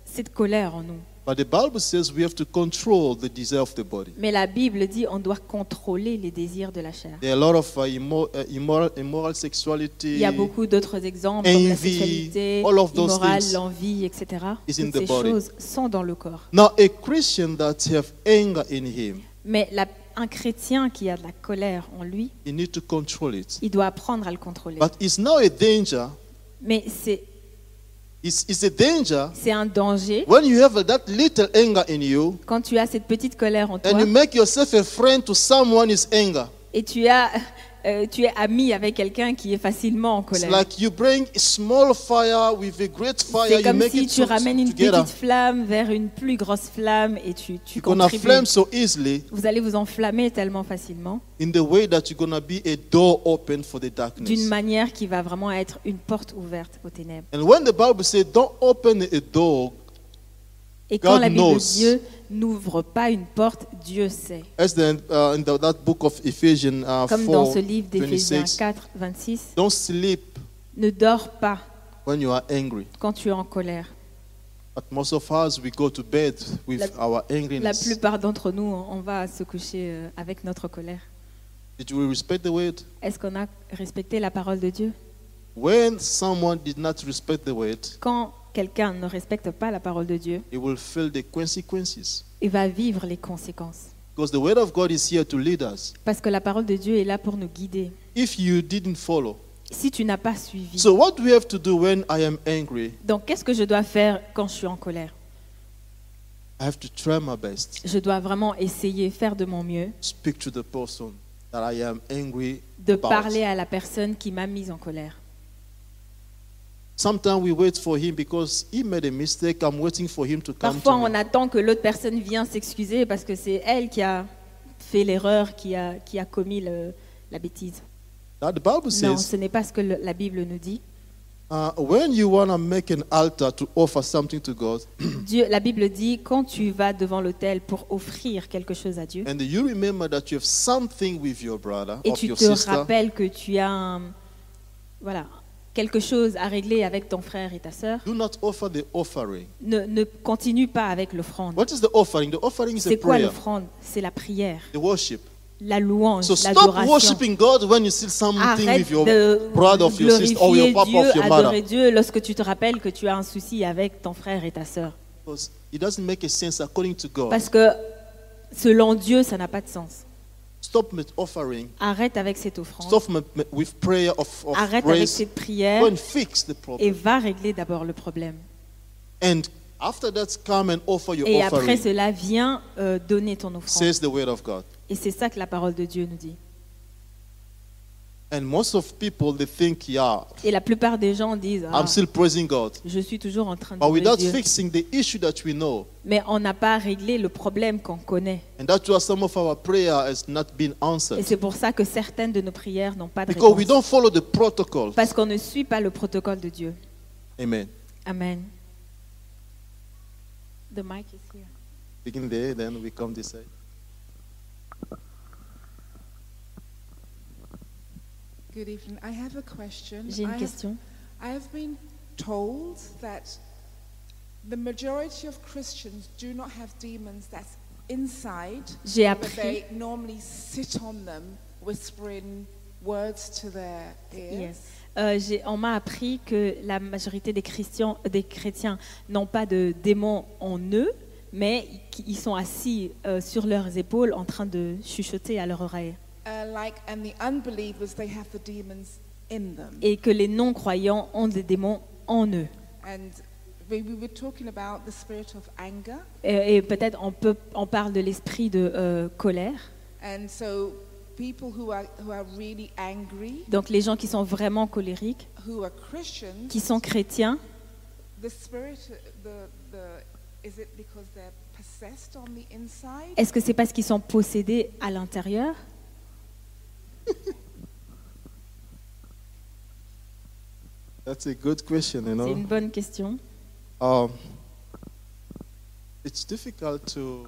cette colère en nous. But the Bible says we have to control the desire of the body. Mais la Bible dit on doit contrôler les désirs de la chair. There are a lot of uh, immo- immoral, immoral sexuality. Il y a beaucoup d'autres exemples comme la sexualité, all of those l'envie, etc. is in the ces body. choses sont dans le corps. Now, a Christian that have anger in him, Mais la- un chrétien qui a de la colère en lui, he need to control it. il doit apprendre à le contrôler. But it's now a danger. Mais c'est It's, it's a danger c'est un danger when you have that little anger in you quand tu as cette petite colère en toi and you make yourself a friend to someone's anger. et tu, as, euh, tu es ami avec quelqu'un qui est facilement en colère. like you bring a small fire with a great fire, C'est comme si tu ramènes une together. petite flamme vers une plus grosse flamme et tu, tu contribues. flame so easily Vous allez vous enflammer tellement facilement in the way that you're gonna be a door open for the d'une darkness. manière qui va vraiment être une porte ouverte aux ténèbres. And when the Bible says don't open a door, Et quand God la Bible knows. de Dieu n'ouvre pas une porte, Dieu sait. as the, uh, in the, that book of Ephesians uh, Comme dans 4, ce livre d'Éphésiens 26, 4, 26, don't sleep ne dors pas when you are angry. quand tu es en colère. But most of us, we go to bed with La- our La angriness. plupart d'entre nous, on va se coucher euh, avec notre colère. Did we respect the word? Est-ce qu'on a respecté la parole de Dieu? When someone did not respect the word, Quand quelqu'un ne respecte pas la parole de Dieu, he will feel the consequences. il va vivre les conséquences. Because the word of God is here to lead us. Parce que la parole de Dieu est là pour nous guider. If you didn't follow, Si tu n'as pas suivi, so what do we have to do when I am angry? donc qu'est-ce que je dois faire quand je suis en colère? I have to try my best. Je dois vraiment essayer, faire de mon mieux, Speak to the person that I am angry de about. parler à la personne qui m'a mise en colère. Sometimes we wait for him because he made a mistake. I'm waiting for him to come Parfois, to on me. attend que l'autre personne vienne s'excuser parce que c'est elle qui a fait l'erreur, qui a, qui a commis le- la bêtise. Now, the Bible Non, says ce n'est pas ce que le- la Bible nous dit. uh, when you want to make an altar to offer something to God, (clears throat) Dieu, la Bible dit quand tu vas devant l'autel pour offrir quelque chose à Dieu and you remember that you have something with your brother et or tu your te sister, rappelles que tu as un- voilà, quelque chose à régler avec ton frère et ta sœur, do not offer the offering. ne, ne continue pas avec l'offrande. What is the offering? The offering is a C'est quoi prayer, l'offrande? C'est la prière, the worship. la louange, So stop l'adoration. worshiping God when you see something Arrête with your de brother of your sister or your papa Dieu, of your mother. Dieu lorsque tu te rappelles que tu as un souci avec ton frère et ta sœur. Because it doesn't make a sense according to God. Parce que selon Dieu, ça n'a pas de sens. Stop with offering. Arrête avec cette offrande. Stop m- m- with prayer of, of Arrête avec cette prière Go and fix the et va régler d'abord le problème. And after that, come and offer your Et après cela, viens euh, donner ton offrande. Says the word of God. Et c'est ça que la parole de Dieu nous dit. And most of people they think, yeah, Et la plupart des gens disent ah, I'm still praising God. Je suis toujours en train de But without Dieu. fixing the issue that we know. Mais on n'a pas réglé le problème qu'on connaît. And that's why some of our prayer has not been Et answered. c'est pour ça que certaines de nos prières n'ont pas de Because we réponse. don't follow the protocol. Parce qu'on ne suit pas le protocole de Dieu. Amen. Amen. The mic is here. Begin there, then we come this side. Good evening. I have a question. J'ai I une have- question. I have been told that the majority of Christians do not have demons that's inside, J'ai but appris, they normally sit on them, whispering words to their ears. Yes. Euh, j'ai- on m'a appris que la majorité des chrétiens, des chrétiens n'ont pas de démons en eux, mais ils sont assis euh, sur leurs épaules en train de chuchoter à leur oreille. Like, and the unbelievers, they have the demons in them. Et que les non-croyants ont des démons en eux. And we we were talking about the spirit of anger. Et, et peut-être on, peut, on parle de l'esprit de euh, colère. And so people who are, who are really angry, Donc les gens qui sont vraiment colériques, who are Christians, qui sont chrétiens, the spirit, the, the, is it because they're possessed on the inside? est-ce que c'est parce qu'ils sont possédés à l'intérieur? (laughs) That's a good question, you C'est know. une bonne question. Um, it's difficult to,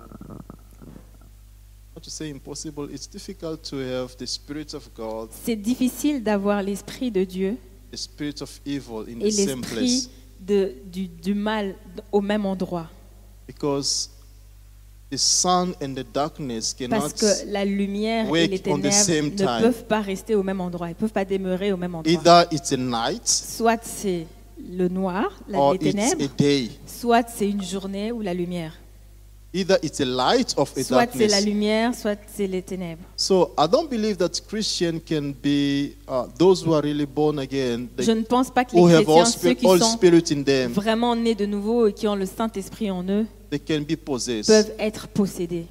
not to say impossible, it's difficult to have the Spirit of God, C'est difficile d'avoir l'esprit de Dieu the Spirit of evil in et the same l'esprit place. de- du, du mal au même endroit. Because the sun and the darkness cannot Parce que la lumière et les on the ténèbres same ne time. peuvent pas rester au même endroit, ils ne peuvent pas demeurer au même endroit. either it's a night Soit c'est le noir, la, or les ténèbres, a day. soit c'est une journée ou la lumière. Either it's a light of a Soit c'est la darkness. lumière, soit c'est les ténèbres. So I don't believe that Christian can be uh, those who are really born again, Je they, ne pense pas que who les have all, chrétiens, ceux spirit, qui all sont spirit in them, vraiment nés de nouveau et qui ont le Saint-Esprit en eux, they can be possessed. peuvent être possédés.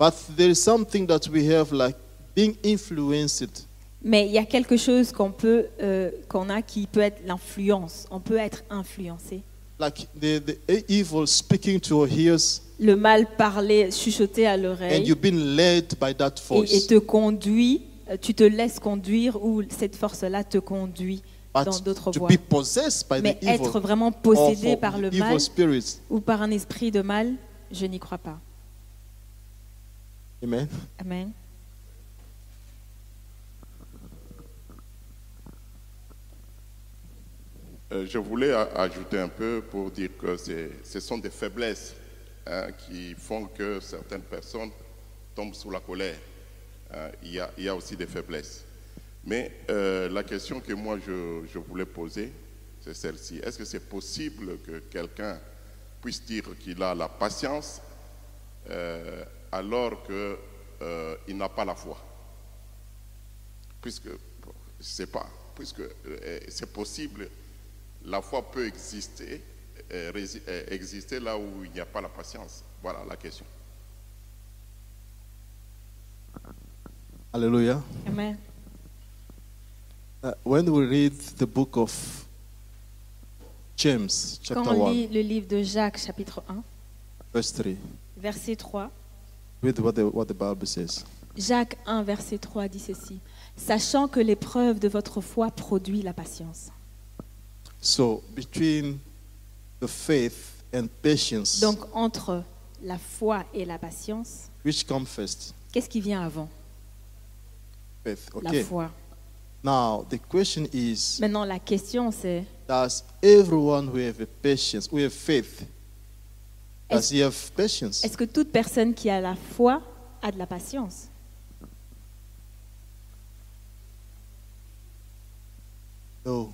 But there is something that we have like being influenced. Mais il y a quelque chose qu'on peut, euh, qu'on a qui peut être l'influence. On peut être influencé. Like the, the evil speaking to your ears, Le mal parler, chuchoter à and l'oreille you've been led by that et, te conduit, euh, tu te laisses conduire ou cette force-là te conduit dans d'autres to voies. be possessed by Mais the evil, être vraiment or possédé par le evil mal spirits. ou par un esprit de mal, je n'y crois pas. Amen. Amen. Je voulais ajouter un peu pour dire que ce sont des faiblesses hein, qui font que certaines personnes tombent sous la colère. Hein, il, y a, aussi des faiblesses. Mais euh, la question que moi je, voulais poser, c'est celle-ci. Est-ce que c'est possible que quelqu'un puisse dire qu'il a la patience euh, alors qu'il n'a pas la foi? Puisque, je ne sais pas, puisque euh, c'est possible la foi peut exister, euh, euh, exister là où il n'y a pas la patience. Voilà la question. Hallelujah. Amen. Uh, when we read the book of James, Quand chapter on 1, lit le livre de Jacques, chapitre 1, verse 3, verset 3, read what the, what the Bible says. Jacques 1, verset 3 dit ceci. Sachant que l'épreuve de votre foi produit la patience. So, between the faith and patience, Donc entre la foi et la patience, which come first? qu'est-ce qui vient avant? Faith. La Okay. foi. Now, the question is Maintenant, la question c'est Does everyone who have a patience, who have faith, does Est-ce- he have patience? est-ce que toute personne qui a la foi a de la patience? No.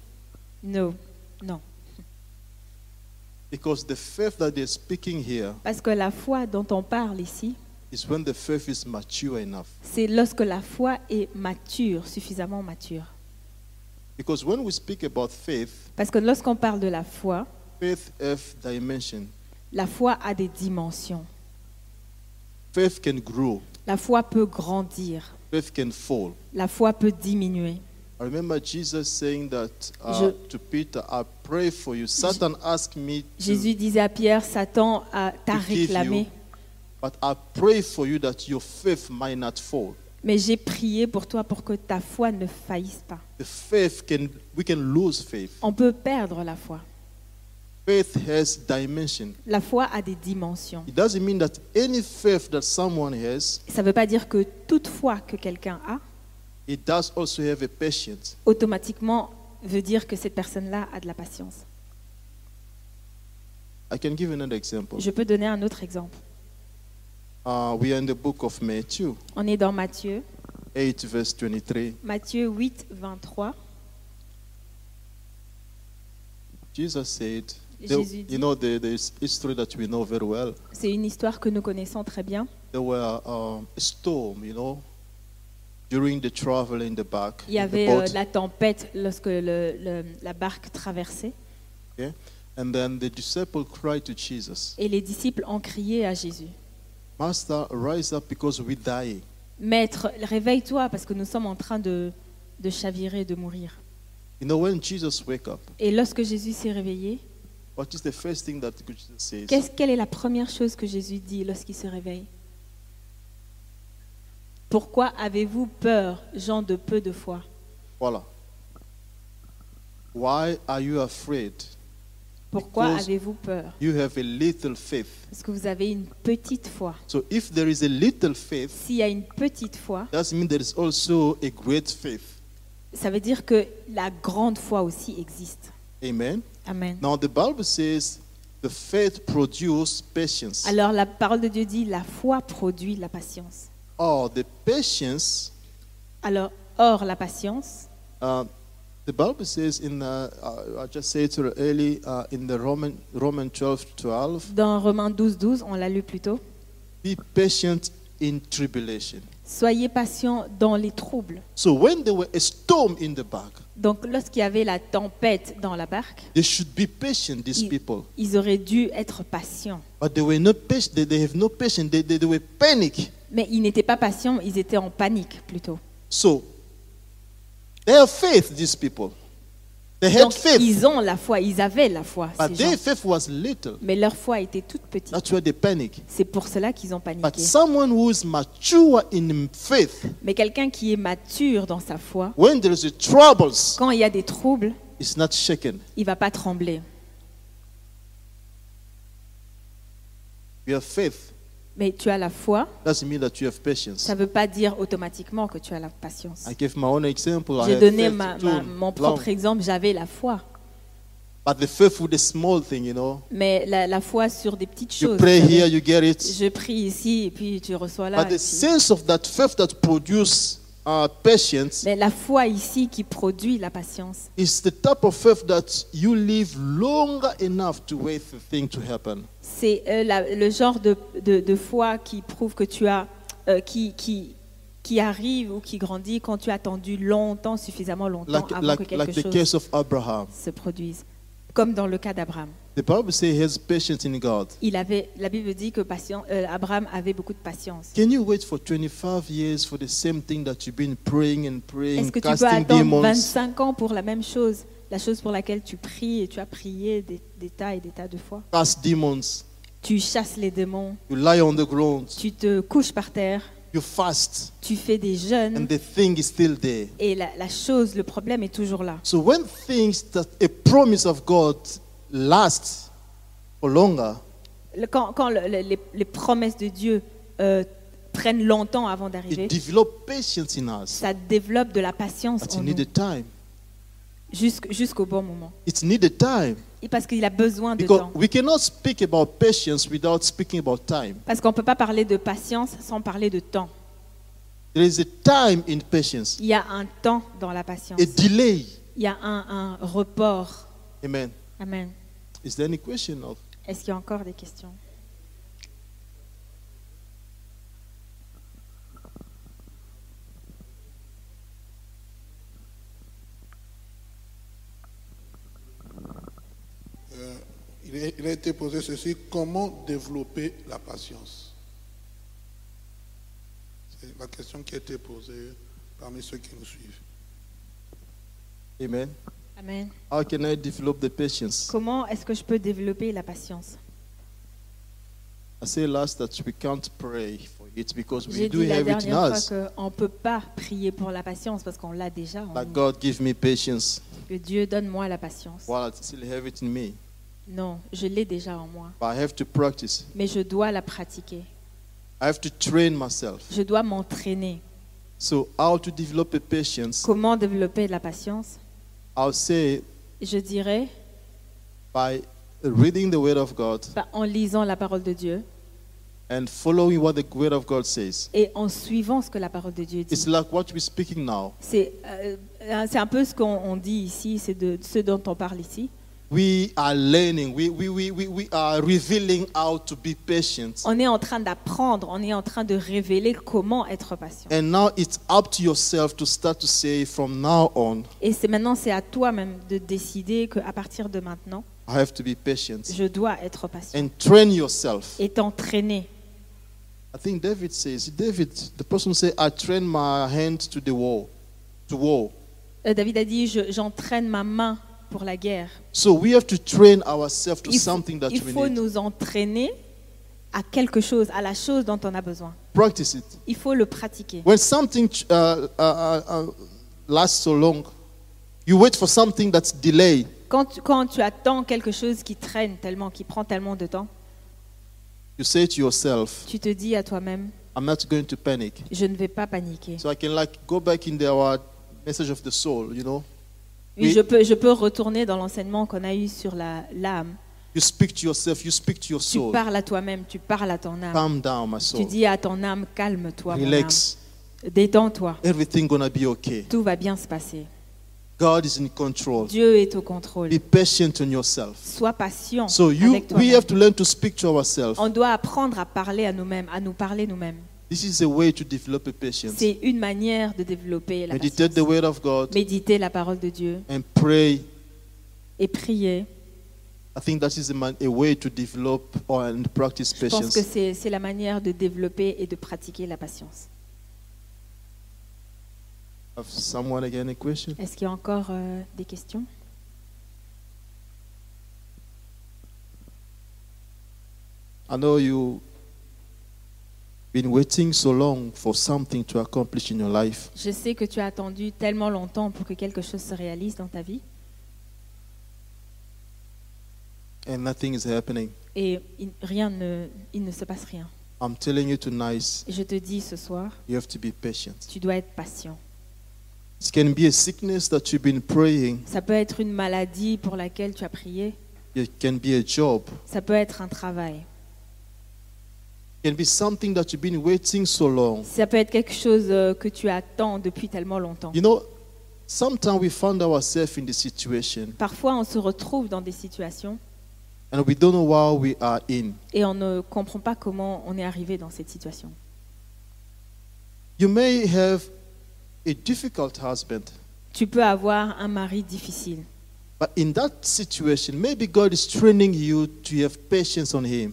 Non. Non. Because the faith that they're speaking here Parce que la foi dont on parle ici, is when the faith is mature enough. c'est lorsque la foi est mature, suffisamment mature. Because when we speak about faith, Parce que lorsqu'on parle de la foi, faith have dimension. la foi a des dimensions. Faith can grow. La foi peut grandir. Faith can fall. La foi peut diminuer. I remember Jesus saying that uh, Je- to Peter, I pray for you. Satan asked me to, Jésus disait à Pierre, Satan t'a réclamé, you, but I pray for you that your faith might not fall. mais j'ai prié pour toi pour que ta foi ne faillisse pas. The faith can, we can lose faith. On peut perdre la foi. Faith has dimension. La foi a des dimensions. It doesn't mean that any faith that someone has, Ça ne veut pas dire que toute foi que quelqu'un a, it does also have a patience. automatiquement veut dire que cette personne-là a de la patience. I can give another example. Je peux donner un autre exemple. Uh, we are in the book of Matthew On est dans Matthieu, 8, verse 23. Matthieu 8, 23. Jesus said, Jésus dit- you know, the, the history that we know very well. C'est une histoire que nous connaissons très bien. There were um, a storm, you know, during the travel in the back. Il y the avait euh, la tempête lorsque le- le- la barque traversait. And then the disciple cried to Jesus, Et les disciples ont crié à Jésus. Master, rise up because we're dying. Maître, réveille-toi parce que nous sommes en train de, de chavirer, de mourir. You know, when Jesus wake up, Et lorsque Jésus s'est réveillé, what is the first thing that Jesus says? qu'est-ce- quelle est la première chose que Jésus dit lorsqu'il se réveille? Pourquoi avez-vous peur, gens de peu de foi? Voila. Why are you afraid? Pourquoi Because- avez-vous peur? You have a little faith. Parce que vous avez une petite foi. So if there is a little faith, S'il y a une petite foi, that means there is also a great faith. ça veut dire que la grande foi aussi existe. Amen. Amen. Now the Bible says the faith produces patience. Alors la parole de Dieu dit la foi produit la patience. Or the patience, Alors, or la patience, uh, the Bible says in uh, uh, I just said it early uh, in the Roman Roman 12 12, dans Romains 12, 12, on l'a lu plus tôt, be patient in tribulation. soyez patients dans les troubles. So when there were a storm in the bark, Donc lorsqu'il y avait la tempête dans la barque, they should be patient. These ils, people, ils auraient dû être patients. but they were not patient. They, they have no patience. They, they, they were panic. Mais ils n'étaient pas patients, ils étaient en panique plutôt. So they have faith. These people, they had Donc faith, ils ont la foi, ils avaient la foi. but ces their gens. faith was little. Mais leur foi était toute petite. That's why they panic. C'est pour cela qu'ils ont But paniqué. someone who is mature in faith, Mais quelqu'un qui est mature dans sa foi, when there is troubles, quand il y a des troubles, is not shaken. il va pas trembler. You have faith. Mais tu as la foi, Doesn't mean that you have patience. ça ne veut pas dire automatiquement que tu as la patience. I gave my own example. I J'ai donné ma- ma- mon long. propre exemple, j'avais la foi. But the faith with the small thing, you know. Mais la, la foi sur des petites You choses. pray here, you get it. Je prie ici et puis tu reçois là. But the puis- sense of that faith that produces uh, patience Mais la foi ici qui produit la patience, is the type of faith that you live longer enough to wait for the thing to happen. C'est euh, le genre de, de- de foi qui prouve que tu as, euh, qui, qui, qui arrive ou qui grandit quand tu as attendu longtemps, suffisamment longtemps Like, avant like, que like quelque the chose case of Abraham. se produise. Comme dans le cas d'Abraham. The Bible says he has patience in God. Il avait, la Bible dit que patient, euh, Abraham avait beaucoup de patience. Can you wait for 25 years for the same thing that you've been praying and praying, Est-ce que tu peux attendre demons? 25 ans pour la même chose, la chose pour laquelle tu pries et tu as prié des, des tas et des tas de fois Cast demons. Tu chasses les démons, You lie on the ground. tu te couches par terre, You fast. tu fais des jeûnes And the thing is still there. et la, la chose, le problème est toujours là. So when things that a promise of God lasts for longer, Le- Quand, quand le- le- les, les promesses de Dieu euh, prennent longtemps avant d'arriver, ça développe de la patience But en nous jusqu'au bon moment. It needed time. Et Parce qu'il a besoin de Because temps. we cannot speak about patience without speaking about time. Parce qu'on ne peut pas parler de patience sans parler de temps. There is a time in patience, Il y a un temps dans la patience. a delay. Il y a un, un report. Amen. Amen. Is there any question of Est-ce qu'il y a encore des questions? Il, a été posé ceci, comment développer la patience? C'est la question qui a été posée parmi ceux qui nous suivent. Amen? Amen. How can I develop the patience? Comment est-ce que je peux développer la patience? I say last that we can't pray for it because we J'ai do dit la have it in dernière fois qu'on ne peut pas prier pour la patience parce qu'on l'a déjà. en nous. God give me patience. Que Dieu donne-moi la patience. While I still have it in me. Non, je l'ai déjà en moi. But I have to practice. Mais je dois la pratiquer. I have to train myself. Je dois m'entraîner. So how to develop a patience? Comment développer la patience? I'll say Je dirais by reading the Word of God en lisant la parole de Dieu and following what the Word of God says. et en suivant ce que la parole de Dieu It's dit. like what we're speaking now. C'est euh, c'est un peu ce qu'on on dit ici, c'est de ce dont on parle ici. We are learning. We, we, we, we, we are revealing how to be patient. On est en train d'apprendre, on est en train de révéler comment être patient. And now it's up to yourself to start to say from now on, Et c'est maintenant c'est à toi-même de décider qu'à partir de maintenant, I have to be patient. Je dois être patient And train yourself. et t'entraîner. I think David says, David, the person say, I train my hand to the wall, to war. Euh, David a dit, Je- j'entraîne ma main pour la guerre. So we have to train ourselves to Il faut, something that il we faut need. nous entraîner à quelque chose, à la chose dont on a besoin. Practice it. Il faut le pratiquer. When something uh, uh, uh, uh, lasts so long, you wait for something that's delayed. Quand tu, quand tu attends quelque chose qui traîne tellement, qui prend tellement de temps, You say to yourself, tu te dis à toi-même, I'm not going to panic. je ne vais pas paniquer. So I can like go back in the, message of the soul, you know? Oui, Oui. je peux, je peux retourner dans l'enseignement qu'on a eu sur la- l'âme. You speak to yourself, you speak to your Tu soul. parles à toi-même, tu parles à ton âme. Calm down, my Tu dis à ton âme, calme-toi. Relax. Détends-toi. Everything gonna be okay. Tout va bien se passer. God is in control. Dieu est au contrôle. Be patient on yourself. Sois patient So you, avec we have to learn to speak to ourselves. On doit apprendre à parler à nous-mêmes, à nous parler nous-mêmes. This is a way to develop a patience. C'est une manière de développer la Meditate the patience. word of God Méditer la parole de Dieu and pray. et prier. I think that is a, man, a way to develop or and practice Je pense patience. que c'est c'est la manière de développer et de pratiquer la patience. Have someone again a question? Est-ce qu'il y a encore euh, des questions? I know you been waiting so long for something to accomplish in your life. Je sais que tu as attendu tellement longtemps pour que quelque chose se réalise dans ta vie and nothing is happening. et il, rien ne, il ne se passe rien. I'm telling you tonight, Et je te dis ce soir, you have to be patient. tu dois être patient. It can be a sickness that you've been praying. Ça peut être une maladie pour laquelle tu as prié. It can be a job. Ça peut être un travail. It can be something that you've been waiting so long. Ça peut être quelque chose euh, que tu attends depuis tellement longtemps. You know, sometimes we find ourselves in this situation Parfois, on se retrouve dans des situations and we don't know why we are in. et on ne comprend pas comment on est arrivé dans cette situation. You may have a difficult husband, Tu peux avoir un mari difficile,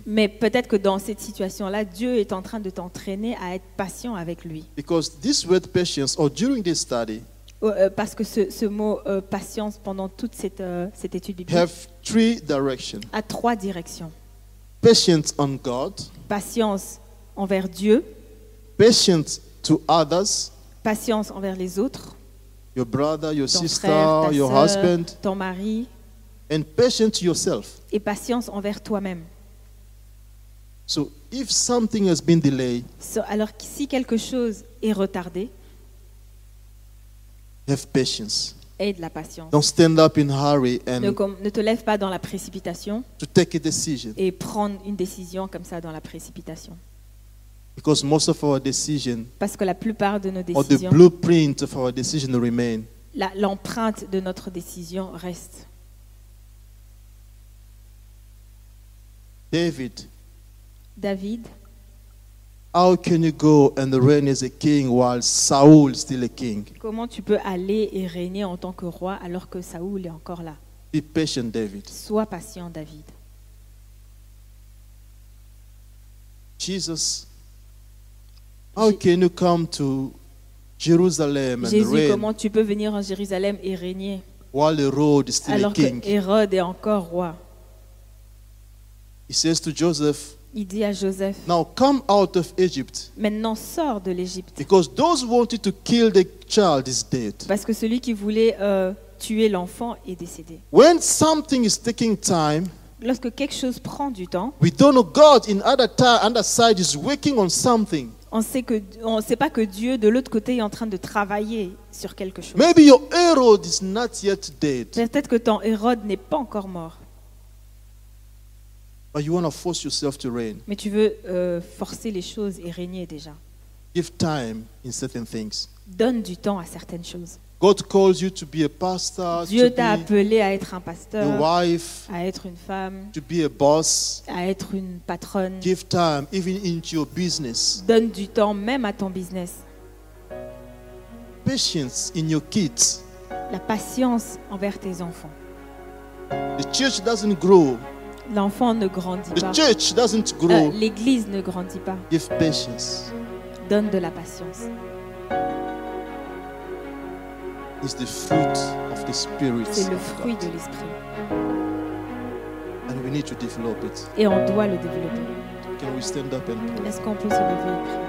mais peut-être que dans cette situation-là, Dieu est en train de t'entraîner à être patient avec lui. Because this word patience, or during this study, Euh, euh, Parce que ce, ce mot euh, patience pendant toute cette, euh, cette étude biblique have three directions. a trois directions. patience on God, Patience envers Dieu, patience to others, patience envers les autres, your brother, your ton sister, frère, ta your sœur, husband, ton mari, and patience yourself. et patience envers toi-même. So if something has been delayed, So- Alors si quelque chose est retardé, have patience. aie de la patience. Don't stand up in hurry Ne, and com- ne te lève pas dans la précipitation to take a decision. et prendre une décision comme ça dans la précipitation. Because most of our decision Parce que la plupart de nos or the décisions, blueprint of our decision remain. la- l'empreinte de notre décision reste. David, David, how can you go and reign as a king while Saul is still a king? comment tu peux aller et régner en tant que roi alors que Saoul est encore là? Be patient, David. Sois patient, David. Jesus, how can you come to Jerusalem and Jésus, reign comment tu peux venir en Jérusalem et régner while Herod is still a alors que king? Hérode est encore roi? He says to Joseph, Il dit à Joseph, Now come out of Egypt, maintenant sors de l'Égypte. because those who wanted to kill the child is dead. Parce que celui qui voulait euh, tuer l'enfant est décédé. When something is taking time, Lorsque quelque chose prend du temps, we don't know God in other time, other side is working on something. On sait que on ne sait pas que Dieu de l'autre côté est en train de travailler sur quelque chose. Maybe your Herod is not yet dead, Peut-être que ton Hérode n'est pas encore mort, but you want to force yourself to reign. mais tu veux euh, forcer les choses et régner déjà. Give time in certain things. Donne du temps à certaines choses. God calls you to be a pastor, Dieu t'a appelé à être un a pasteur, wife, à être une femme, to be a boss. à être une patronne. Give time even into your business. Donne du temps même à ton business. Patience in your kids. La patience envers tes enfants. The church doesn't grow. L'enfant ne grandit The pas. church doesn't Euh, grow. L'église ne grandit pas. Give patience. Donne de la patience. C'est le fruit de l'esprit. Et on doit le développer. Est-ce qu'on peut se lever et prier?